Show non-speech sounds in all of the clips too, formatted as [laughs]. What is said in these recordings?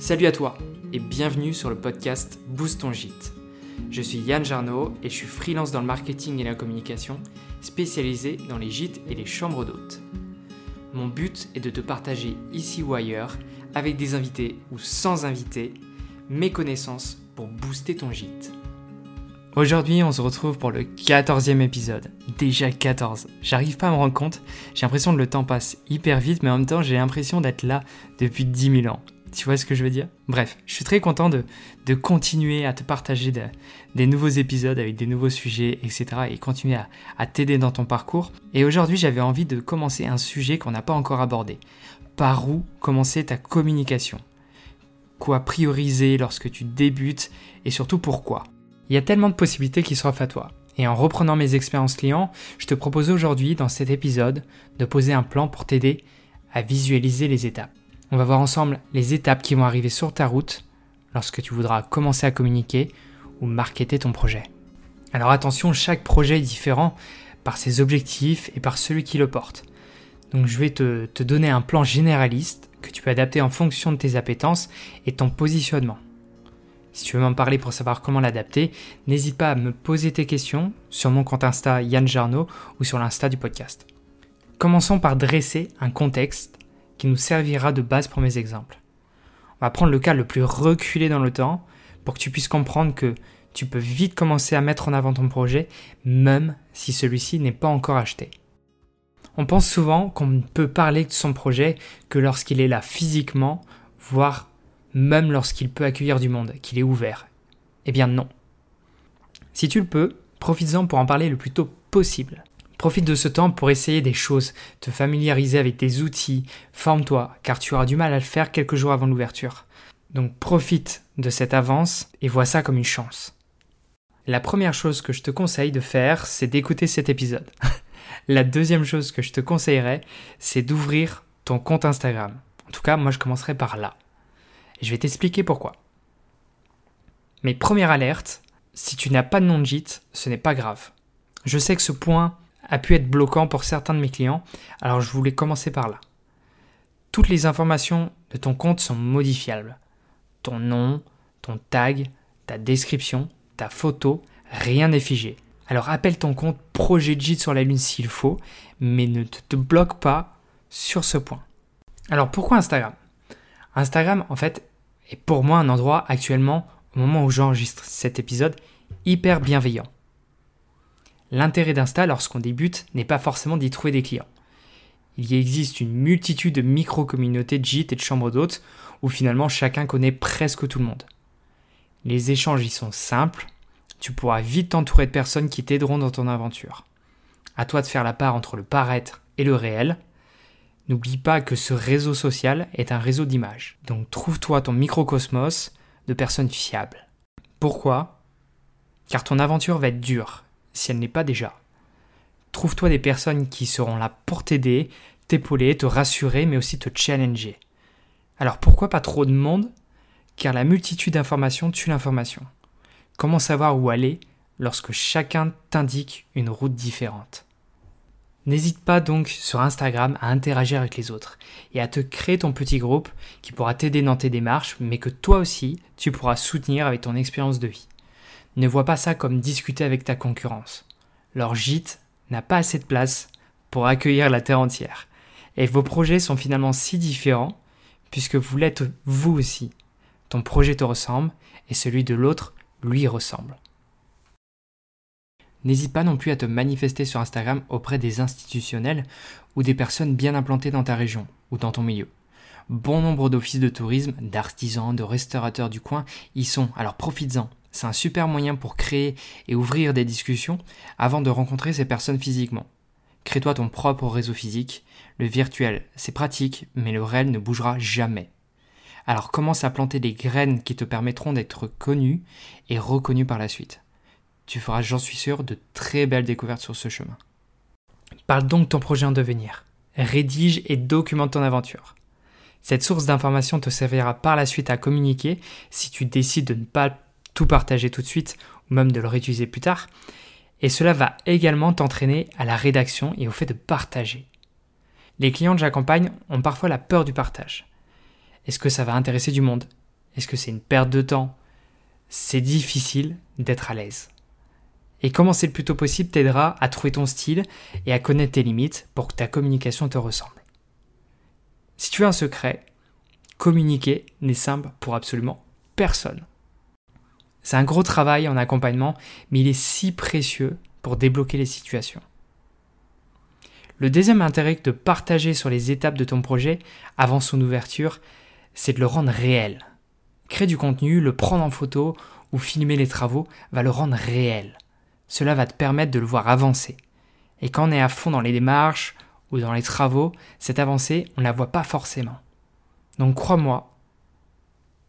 Salut à toi et bienvenue sur le podcast Boost ton gîte. Je suis Yann Jarno et je suis freelance dans le marketing et la communication, spécialisé dans les gîtes et les chambres d'hôtes. Mon but est de te partager ici ou ailleurs, avec des invités ou sans invités, mes connaissances pour booster ton gîte. Aujourd'hui, on se retrouve pour le 14e épisode. Déjà 14. J'arrive pas à me rendre compte. J'ai l'impression que le temps passe hyper vite, mais en même temps, j'ai l'impression d'être là depuis 10 000 ans. Tu vois ce que je veux dire? Bref, je suis très content de, continuer à te partager des nouveaux épisodes avec des nouveaux sujets, etc. et continuer à, t'aider dans ton parcours. Et aujourd'hui, j'avais envie de commencer un sujet qu'on n'a pas encore abordé. Par où commencer ta communication? Quoi prioriser lorsque tu débutes et surtout pourquoi? Il y a tellement de possibilités qui s'offrent à toi. Et en reprenant mes expériences clients, je te propose aujourd'hui, dans cet épisode, de poser un plan pour t'aider à visualiser les étapes. On va voir ensemble les étapes qui vont arriver sur ta route lorsque tu voudras commencer à communiquer ou marketer ton projet. Alors attention, chaque projet est différent par ses objectifs et par celui qui le porte. Donc je vais te, donner un plan généraliste que tu peux adapter en fonction de tes appétences et ton positionnement. Si tu veux m'en parler pour savoir comment l'adapter, n'hésite pas à me poser tes questions sur mon compte Insta Yann Jarno ou sur l'Insta du podcast. Commençons par dresser un contexte qui nous servira de base pour mes exemples. On va prendre le cas le plus reculé dans le temps pour que tu puisses comprendre que tu peux vite commencer à mettre en avant ton projet même si celui-ci n'est pas encore acheté. On pense souvent qu'on ne peut parler de son projet que lorsqu'il est là physiquement, voire même lorsqu'il peut accueillir du monde, qu'il est ouvert. Eh bien non. Si tu le peux, profites-en pour en parler le plus tôt possible. Profite de ce temps pour essayer des choses, te familiariser avec des outils, forme-toi, car tu auras du mal à le faire quelques jours avant l'ouverture. Donc profite de cette avance et vois ça comme une chance. La première chose que je te conseille de faire, c'est d'écouter cet épisode. [laughs] La deuxième chose que je te conseillerais, c'est d'ouvrir ton compte Instagram. En tout cas, moi je commencerai par là. Et je vais t'expliquer pourquoi. Mais première alerte, si tu n'as pas de nom de gîte, ce n'est pas grave. Je sais que ce point a pu être bloquant pour certains de mes clients, alors je voulais commencer par là. Toutes les informations de ton compte sont modifiables. Ton nom, ton tag, ta description, ta photo, rien n'est figé. Alors appelle ton compte projet de sur la lune s'il faut, mais ne te bloque pas sur ce point. Alors pourquoi Instagram? Instagram en fait est pour moi un endroit actuellement, au moment où j'enregistre cet épisode, hyper bienveillant. L'intérêt d'Insta lorsqu'on débute n'est pas forcément d'y trouver des clients. Il y existe une multitude de micro-communautés de gîtes et de chambres d'hôtes où finalement chacun connaît presque tout le monde. Les échanges y sont simples, tu pourras vite t'entourer de personnes qui t'aideront dans ton aventure. À toi de faire la part entre le paraître et le réel. N'oublie pas que ce réseau social est un réseau d'images. Donc trouve-toi ton microcosmos de personnes fiables. Pourquoi? Car ton aventure va être dure si elle n'est pas déjà. Trouve-toi des personnes qui seront là pour t'aider, t'épauler, te rassurer, mais aussi te challenger. Alors pourquoi pas trop de monde? Car la multitude d'informations tue l'information. Comment savoir où aller lorsque chacun t'indique une route différente? N'hésite pas donc sur Instagram à interagir avec les autres et à te créer ton petit groupe qui pourra t'aider dans tes démarches, mais que toi aussi tu pourras soutenir avec ton expérience de vie. Ne vois pas ça comme discuter avec ta concurrence. Leur gîte n'a pas assez de place pour accueillir la Terre entière. Et vos projets sont finalement si différents, puisque vous l'êtes vous aussi. Ton projet te ressemble, et celui de l'autre lui ressemble. N'hésite pas non plus à te manifester sur Instagram auprès des institutionnels ou des personnes bien implantées dans ta région ou dans ton milieu. Bon nombre d'offices de tourisme, d'artisans, de restaurateurs du coin y sont, alors profites-en. C'est un super moyen pour créer et ouvrir des discussions avant de rencontrer ces personnes physiquement. Crée-toi ton propre réseau physique. Le virtuel, c'est pratique, mais le réel ne bougera jamais. Alors commence à planter des graines qui te permettront d'être connu et reconnu par la suite. Tu feras, j'en suis sûr, de très belles découvertes sur ce chemin. Parle donc de ton projet en devenir. Rédige et documente ton aventure. Cette source d'information te servira par la suite à communiquer si tu décides de ne pas tout partager tout de suite ou même de le réutiliser plus tard. Et cela va également t'entraîner à la rédaction et au fait de partager. Les clients que j'accompagne ont parfois la peur du partage. Est-ce que ça va intéresser du monde? Est-ce que c'est une perte de temps? C'est difficile d'être à l'aise. Et commencer le plus tôt possible t'aidera à trouver ton style et à connaître tes limites pour que ta communication te ressemble? Si tu as un secret, communiquer n'est simple pour absolument personne. C'est un gros travail en accompagnement, mais il est si précieux pour débloquer les situations. Le deuxième intérêt de partager sur les étapes de ton projet avant son ouverture, c'est de le rendre réel. Créer du contenu, le prendre en photo ou filmer les travaux va le rendre réel. Cela va te permettre de le voir avancer. Et quand on est à fond dans les démarches ou dans les travaux, cette avancée, on ne la voit pas forcément. Donc crois-moi,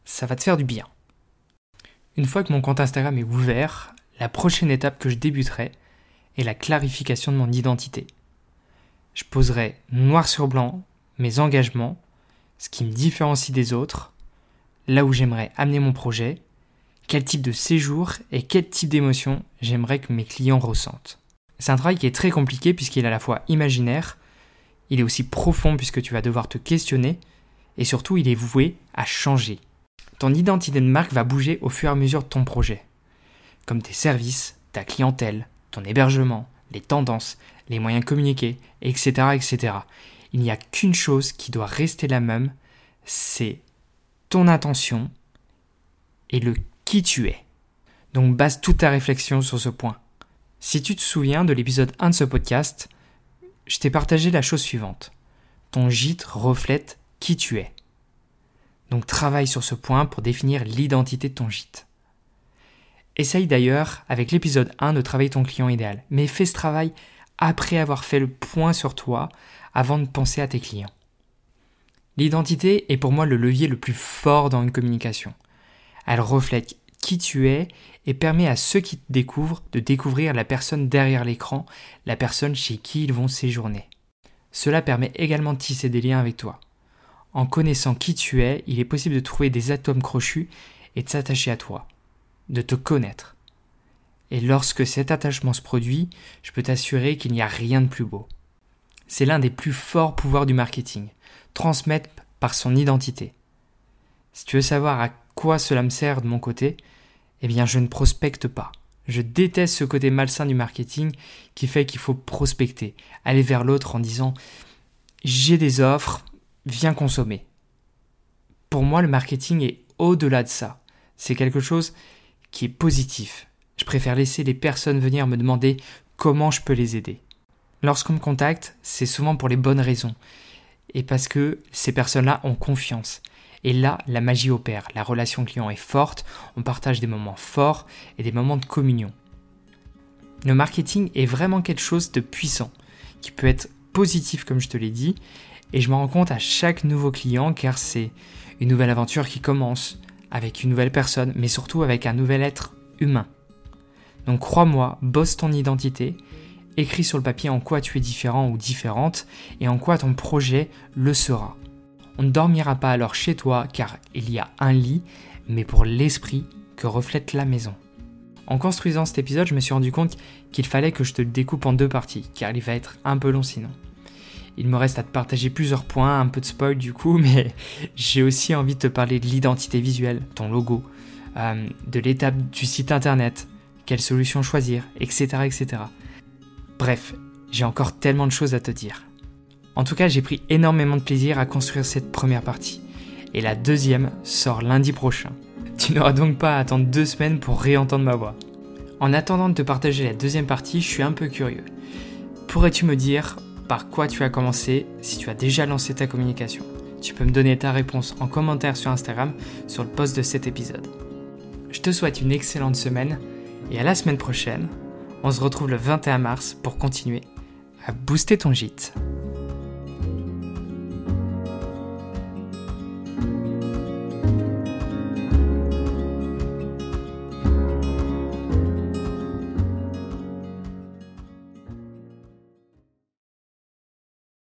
ça va te faire du bien. Une fois que mon compte Instagram est ouvert, la prochaine étape que je débuterai est la clarification de mon identité. Je poserai noir sur blanc mes engagements, ce qui me différencie des autres, là où j'aimerais amener mon projet, quel type de séjour et quel type d'émotion j'aimerais que mes clients ressentent. C'est un travail qui est très compliqué puisqu'il est à la fois imaginaire, il est aussi profond puisque tu vas devoir te questionner, et surtout il est voué à changer. Ton identité de marque va bouger au fur et à mesure de ton projet, comme tes services, ta clientèle, ton hébergement, les tendances, les moyens de communiquer, etc. etc. Il n'y a qu'une chose qui doit rester la même, c'est ton intention et le qui tu es. Donc base toute ta réflexion sur ce point. Si tu te souviens de l'épisode 1 de ce podcast, je t'ai partagé la chose suivante. Ton gîte reflète qui tu es. Donc travaille sur ce point pour définir l'identité de ton gîte. Essaye d'ailleurs, avec l'épisode 1, de travailler ton client idéal, mais fais ce travail après avoir fait le point sur toi, avant de penser à tes clients. L'identité est pour moi le levier le plus fort dans une communication. Elle reflète qui tu es et permet à ceux qui te découvrent de découvrir la personne derrière l'écran, la personne chez qui ils vont séjourner. Cela permet également de tisser des liens avec toi. En connaissant qui tu es, il est possible de trouver des atomes crochus et de s'attacher à toi, de te connaître. Et lorsque cet attachement se produit, je peux t'assurer qu'il n'y a rien de plus beau. C'est l'un des plus forts pouvoirs du marketing, transmettre par son identité. Si tu veux savoir à quoi cela me sert de mon côté, eh bien je ne prospecte pas. Je déteste ce côté malsain du marketing qui fait qu'il faut prospecter, aller vers l'autre en disant j'ai des offres, viens consommer. Pour moi, le marketing est au-delà de ça. C'est quelque chose qui est positif. Je préfère laisser les personnes venir me demander comment je peux les aider. Lorsqu'on me contacte, c'est souvent pour les bonnes raisons. Et parce que ces personnes-là ont confiance. Et là, la magie opère. La relation client est forte, on partage des moments forts et des moments de communion. Le marketing est vraiment quelque chose de puissant, qui peut être positif comme je te l'ai dit, et je m'en rends compte à chaque nouveau client car c'est une nouvelle aventure qui commence avec une nouvelle personne, mais surtout avec un nouvel être humain. Donc crois-moi, bosse ton identité, écris sur le papier en quoi tu es différent ou différente et en quoi ton projet le sera. On ne dormira pas alors chez toi car il y a un lit, mais pour l'esprit que reflète la maison. En construisant cet épisode, je me suis rendu compte qu'il fallait que je te le découpe en deux parties, car il va être un peu long sinon. Il me reste à te partager plusieurs points, un peu de spoil du coup, [laughs] mais j'ai aussi envie de te parler de l'identité visuelle, ton logo, euh, de l'étape du site internet, quelle solution choisir, etc. etc. Bref, j'ai encore tellement de choses à te dire. En tout cas, j'ai pris énormément de plaisir à construire cette première partie. Et la deuxième sort lundi prochain. Tu n'auras donc pas à attendre deux semaines pour réentendre ma voix. En attendant de te partager la deuxième partie, je suis un peu curieux. Pourrais-tu me dire par quoi tu as commencé si tu as déjà lancé ta communication Tu peux me donner ta réponse en commentaire sur Instagram sur le post de cet épisode. Je te souhaite une excellente semaine et à la semaine prochaine. On se retrouve le 21 mars pour continuer à booster ton gîte.